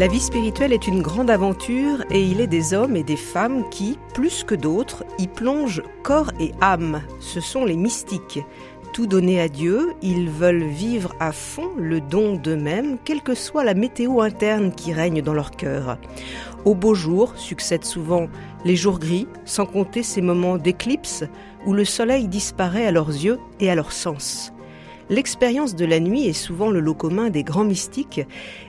La vie spirituelle est une grande aventure et il est des hommes et des femmes qui, plus que d'autres, y plongent corps et âme. Ce sont les mystiques. Tout donné à Dieu, ils veulent vivre à fond le don d'eux-mêmes, quelle que soit la météo interne qui règne dans leur cœur. Au beau jour succèdent souvent les jours gris, sans compter ces moments d'éclipse où le soleil disparaît à leurs yeux et à leurs sens. L'expérience de la nuit est souvent le lot commun des grands mystiques,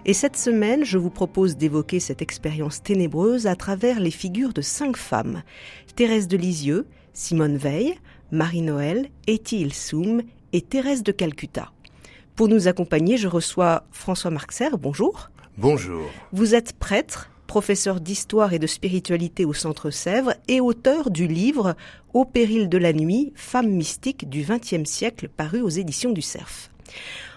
et cette semaine, je vous propose d'évoquer cette expérience ténébreuse à travers les figures de cinq femmes Thérèse de Lisieux, Simone Veil, Marie-Noël, Etty Ilsoum et Thérèse de Calcutta. Pour nous accompagner, je reçois François Marxer. Bonjour. Bonjour. Vous êtes prêtre, professeur d'histoire et de spiritualité au Centre Sèvres et auteur du livre Au péril de la nuit, femmes mystiques du XXe siècle, paru aux éditions du Cerf.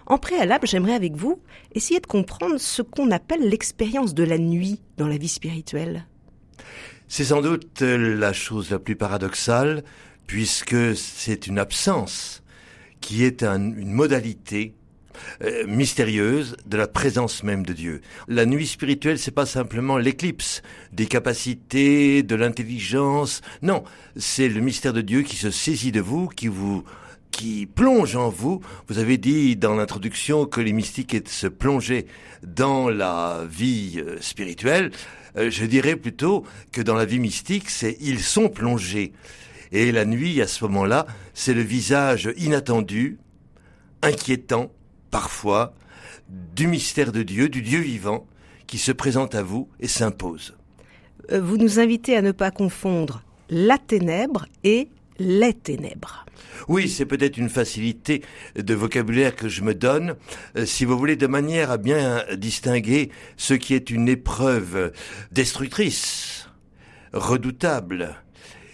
En préalable, j'aimerais avec vous essayer de comprendre ce qu'on appelle l'expérience de la nuit dans la vie spirituelle. C'est sans doute la chose la plus paradoxale, puisque c'est une absence qui est une modalité euh, mystérieuse de la présence même de Dieu. La nuit spirituelle, c'est pas simplement l'éclipse des capacités, de l'intelligence. Non, c'est le mystère de Dieu qui se saisit de vous, qui vous qui plonge en vous. Vous avez dit dans l'introduction que les mystiques se plonger dans la vie euh, spirituelle. Euh, je dirais plutôt que dans la vie mystique, c'est ils sont plongés. Et la nuit, à ce moment-là, c'est le visage inattendu, inquiétant, parfois du mystère de Dieu, du Dieu vivant, qui se présente à vous et s'impose. Euh, vous nous invitez à ne pas confondre la ténèbre et les ténèbres. Oui, c'est peut-être une facilité de vocabulaire que je me donne, euh, si vous voulez, de manière à bien distinguer ce qui est une épreuve destructrice, redoutable,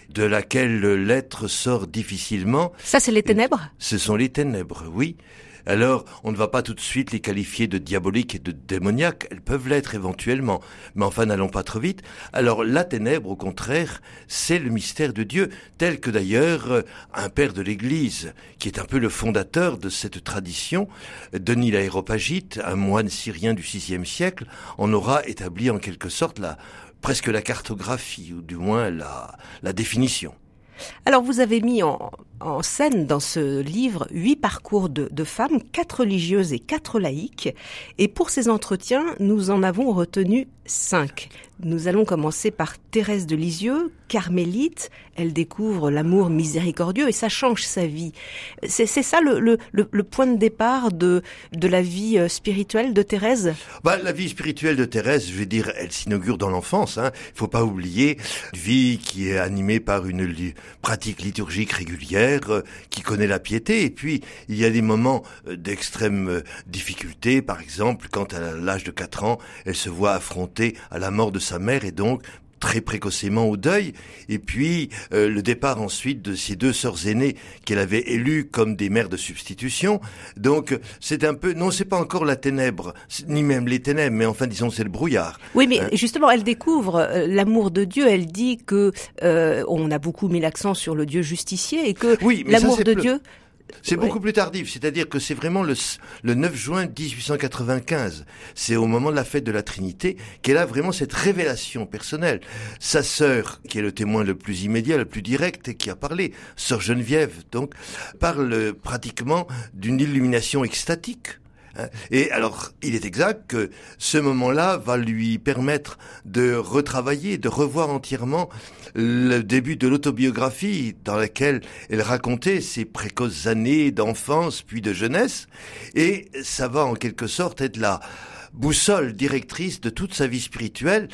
de laquelle l'être sort difficilement. Ça, c'est les ténèbres? Ce sont les ténèbres, oui alors on ne va pas tout de suite les qualifier de diaboliques et de démoniaques, elles peuvent l'être éventuellement, mais enfin n'allons pas trop vite. Alors la ténèbre, au contraire, c'est le mystère de Dieu, tel que d'ailleurs euh, un père de l'Église, qui est un peu le fondateur de cette tradition, Denis l'Aéropagite, un moine syrien du VIe siècle, en aura établi en quelque sorte la presque la cartographie, ou du moins la, la définition. Alors vous avez mis en, scène dans ce livre huit parcours de, femmes, quatre religieuses et quatre laïques. Et pour ces entretiens, nous en avons retenu cinq. Nous allons commencer par Thérèse de Lisieux, carmélite. Elle découvre l'amour miséricordieux et ça change sa vie. C'est ça le, point de départ de, la vie euh, spirituelle de Thérèse? Bah, La vie spirituelle de Thérèse, je vais dire, elle s'inaugure dans l'enfance. Il hein. faut pas oublier une vie qui est animée par une pratique liturgique régulière, euh, qui connaît la piété. Et puis, il y a des moments euh, d'extrême difficulté. Par exemple, quand à l'âge de 4 ans, elle se voit affrontée à la mort de sa mère et donc très précocement au deuil, et puis euh, le départ ensuite de ses deux sœurs aînées qu'elle avait élues comme des mères de substitution. Donc c'est un peu, non, c'est pas encore la ténèbre, ni même les ténèbres, mais enfin disons c'est le brouillard. Oui, mais hein. justement, elle découvre euh, l'amour de Dieu. Elle dit que euh, on a beaucoup mis l'accent sur le Dieu justicier et que oui, l'amour de Dieu c'est beaucoup plus tardif, c'est-à-dire que c'est vraiment le, le 9 juin 1895. C'est au moment de la fête de la Trinité qu'elle a vraiment cette révélation personnelle. Sa sœur, qui est le témoin le plus immédiat, le plus direct, et qui a parlé, sœur Geneviève, donc, parle pratiquement d'une illumination extatique. Hein. Et alors, il est exact que ce moment-là va lui permettre de retravailler, de revoir entièrement le début de l'autobiographie dans laquelle elle racontait ses précoces années d'enfance puis de jeunesse. Et ça va en quelque sorte être la boussole directrice de toute sa vie spirituelle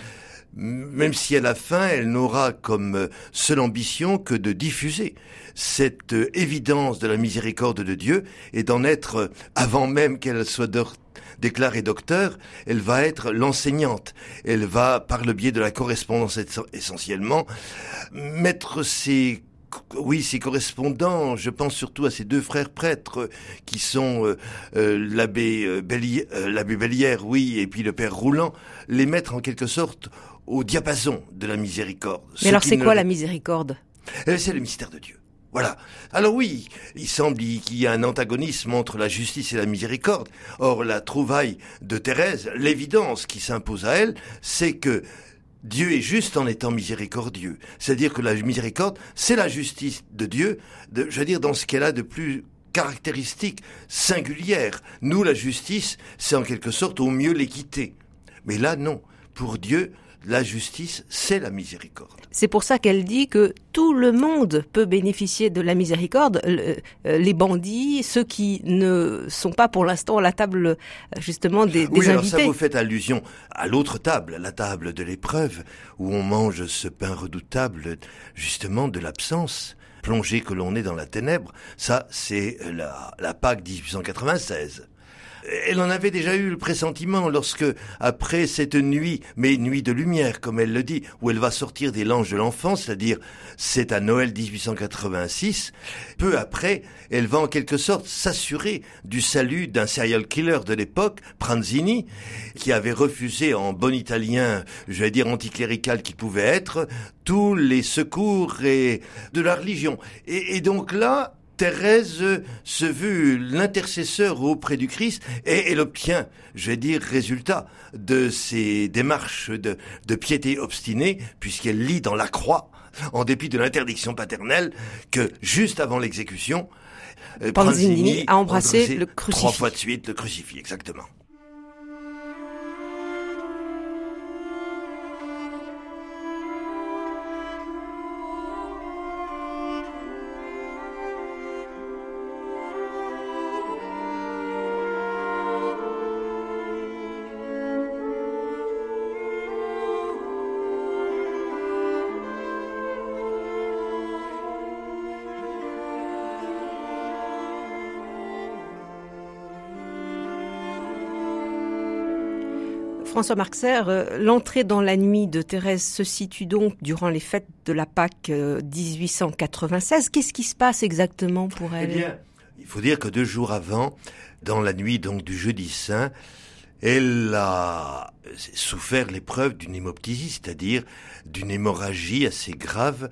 même si à la fin elle n'aura comme seule ambition que de diffuser cette évidence de la miséricorde de Dieu et d'en être, avant même qu'elle soit déclarée docteur, elle va être l'enseignante. Elle va, par le biais de la correspondance essentiellement, mettre ses oui, ses correspondants, je pense surtout à ses deux frères prêtres qui sont euh, euh, l'abbé euh, l'abbé Bellière, oui, et puis le père Roulant, les mettre en quelque sorte au diapason de la miséricorde. Mais alors c'est quoi la miséricorde? C'est le mystère de Dieu. Voilà. Alors oui, il semble qu'il y a un antagonisme entre la justice et la miséricorde. Or, la trouvaille de Thérèse, l'évidence qui s'impose à elle, c'est que Dieu est juste en étant miséricordieux. C'est-à-dire que la miséricorde, c'est la justice de Dieu, je veux dire, dans ce qu'elle a de plus caractéristique, singulière. Nous, la justice, c'est en quelque sorte au mieux l'équité. Mais là, non. Pour Dieu, la justice, c'est la miséricorde. C'est pour ça qu'elle dit que tout le monde peut bénéficier de la miséricorde, euh, les bandits, ceux qui ne sont pas pour l'instant à la table euh, justement des, des oui, Alors ça vous fait allusion à l'autre table, la table de l'épreuve, où on mange ce pain redoutable justement de l'absence plongée que l'on est dans la ténèbre. Ça, c'est la, la Pâque 1896 elle en avait déjà eu le pressentiment lorsque, après cette nuit, mais nuit de lumière, comme elle le dit, où elle va sortir des langes de l'enfance, c'est-à-dire c'est à Noël 1886, peu après, elle va en quelque sorte s'assurer du salut d'un serial killer de l'époque, Pranzini, qui avait refusé en bon italien, je vais dire anticlérical qu'il pouvait être, tous les secours et de la religion. Et donc là, Thérèse se veut l'intercesseur auprès du Christ et elle obtient, je vais dire, résultat de ses démarches de, de piété obstinée, puisqu'elle lit dans la croix, en dépit de l'interdiction paternelle, que juste avant l'exécution, euh, Panzini a embrassé le crucifix. Trois fois de suite le crucifix, exactement. François Marxer, euh, l'entrée dans la nuit de Thérèse se situe donc durant les fêtes de la Pâque 1896. Euh, Qu'est-ce qui se passe exactement pour elle Eh bien, il faut dire que deux jours avant, dans la nuit donc du jeudi saint, elle a souffert l'épreuve d'une hémoptysie, c'est-à-dire d'une hémorragie assez grave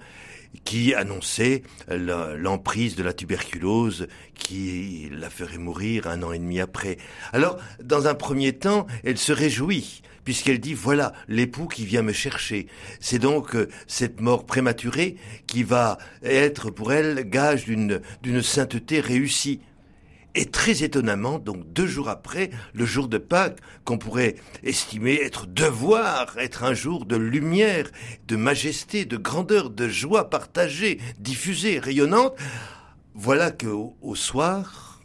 qui annonçait l'emprise de la tuberculose qui la ferait mourir un an et demi après. Alors, dans un premier temps, elle se réjouit puisqu'elle dit voilà l'époux qui vient me chercher. C'est donc euh, cette mort prématurée qui va être pour elle gage d'une sainteté réussie. Et très étonnamment, donc deux jours après, le jour de Pâques, qu'on pourrait estimer être devoir, être un jour de lumière, de majesté, de grandeur, de joie partagée, diffusée, rayonnante, voilà que au, soir,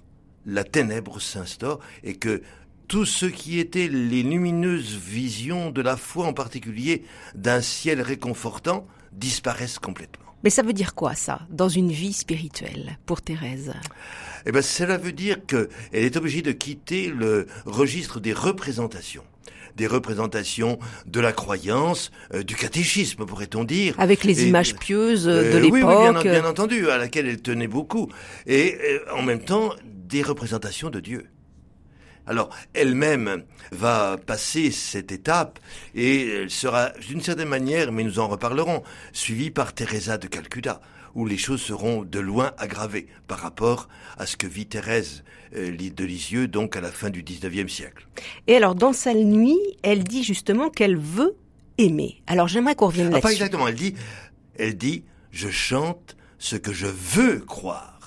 la ténèbre s'instaure et que tout ce qui était les lumineuses visions de la foi, en particulier d'un ciel réconfortant, disparaissent complètement. Mais ça veut dire quoi ça, dans une vie spirituelle, pour Thérèse? Eh bien, cela veut dire qu'elle est obligée de quitter le registre des représentations des représentations de la croyance, euh, du catéchisme, pourrait-on dire. Avec les images pieuses euh, de l'époque. Oui, oui bien, entendu, à laquelle elle tenait beaucoup. Et euh, en même temps, des représentations de Dieu. Alors, elle-même va passer cette étape et elle sera, d'une certaine manière, mais nous en reparlerons, suivie par Teresa de Calcutta, où les choses seront de loin aggravées par rapport à ce que vit Thérèse euh, de Lisieux, donc à la fin du XIXe siècle. Et alors, dans sa nuit, elle dit justement qu'elle veut aimer. Alors, j'aimerais qu'on revienne là-dessus. pas exactement. Elle dit, elle dit, je chante ce que je veux croire.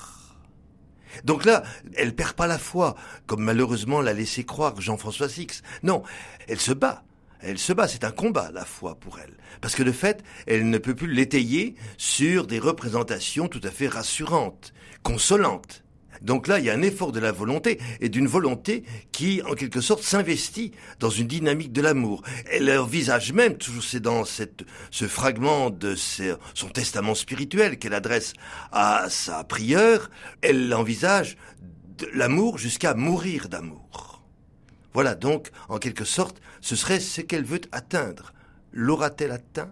Donc là, elle perd pas la foi, comme malheureusement l'a laissé croire Jean-François Six. Non, elle se bat. Elle se bat, c'est un combat, la foi, pour elle. Parce que de fait, elle ne peut plus l'étayer sur des représentations tout à fait rassurantes, consolantes. Donc là, il y a un effort de la volonté et d'une volonté qui, en quelque sorte, s'investit dans une dynamique de l'amour. Elle envisage même, toujours c'est dans ce fragment de son testament spirituel qu'elle adresse à sa prieure, elle envisage l'amour jusqu'à mourir d'amour. Voilà donc, en quelque sorte, ce serait ce qu'elle veut atteindre. L'aura-t-elle atteint?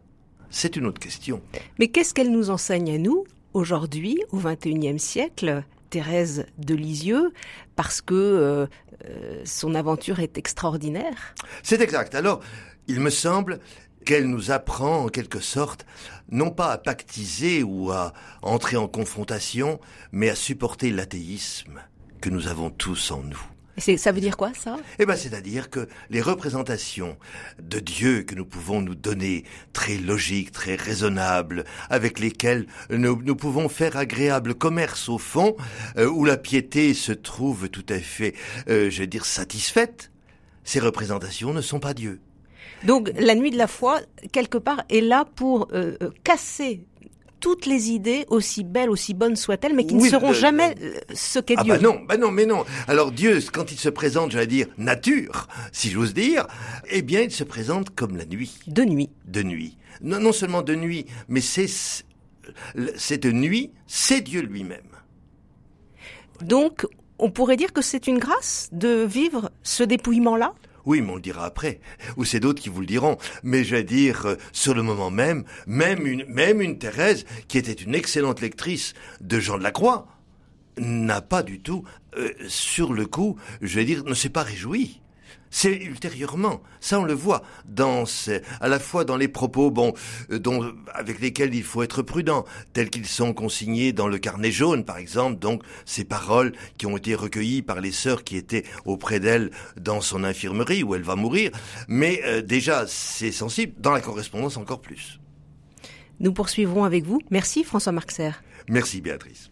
C'est une autre question. Mais qu'est-ce qu'elle nous enseigne à nous, aujourd'hui, au XXIe siècle? Thérèse de Lisieux parce que euh, euh, son aventure est extraordinaire C'est exact. Alors, il me semble qu'elle nous apprend en quelque sorte non pas à pactiser ou à entrer en confrontation, mais à supporter l'athéisme que nous avons tous en nous. Ça veut dire quoi, ça? Eh ben, c'est-à-dire que les représentations de Dieu que nous pouvons nous donner, très logiques, très raisonnables, avec lesquelles nous, pouvons faire agréable commerce au fond, euh, où la piété se trouve tout à fait, euh, je veux dire, satisfaite, ces représentations ne sont pas Dieu. Donc la nuit de la foi, quelque part, est là pour euh, casser toutes les idées, aussi belles, aussi bonnes soient-elles, mais qui ne seront jamais euh, ce qu'est ah Dieu. Bah non, bah non, mais non. Alors Dieu, quand il se présente, j'allais dire nature, si j'ose dire, eh bien, il se présente comme la nuit. De nuit. De nuit. Non, non seulement de nuit, mais c'est cette nuit, c'est Dieu lui-même. Donc, on pourrait dire que c'est une grâce de vivre ce dépouillement-là? Oui, mais on le dira après. Ou c'est d'autres qui vous le diront. Mais je vais dire, euh, sur le moment même, même une, même une Thérèse, qui était une excellente lectrice de Jean de la Croix, n'a pas du tout, euh, sur le coup, je vais dire, ne s'est pas réjouie. C'est ultérieurement. Ça, on le voit dans à la fois dans les propos, bon, euh, dont, avec lesquels il faut être prudent, tels qu'ils sont consignés dans le carnet jaune, par exemple. Donc, ces paroles qui ont été recueillies par les sœurs qui étaient auprès d'elle dans son infirmerie où elle va mourir. Mais euh, déjà, c'est sensible. Dans la correspondance, encore plus. Nous poursuivrons avec vous. Merci, François Marxer. Merci, Béatrice.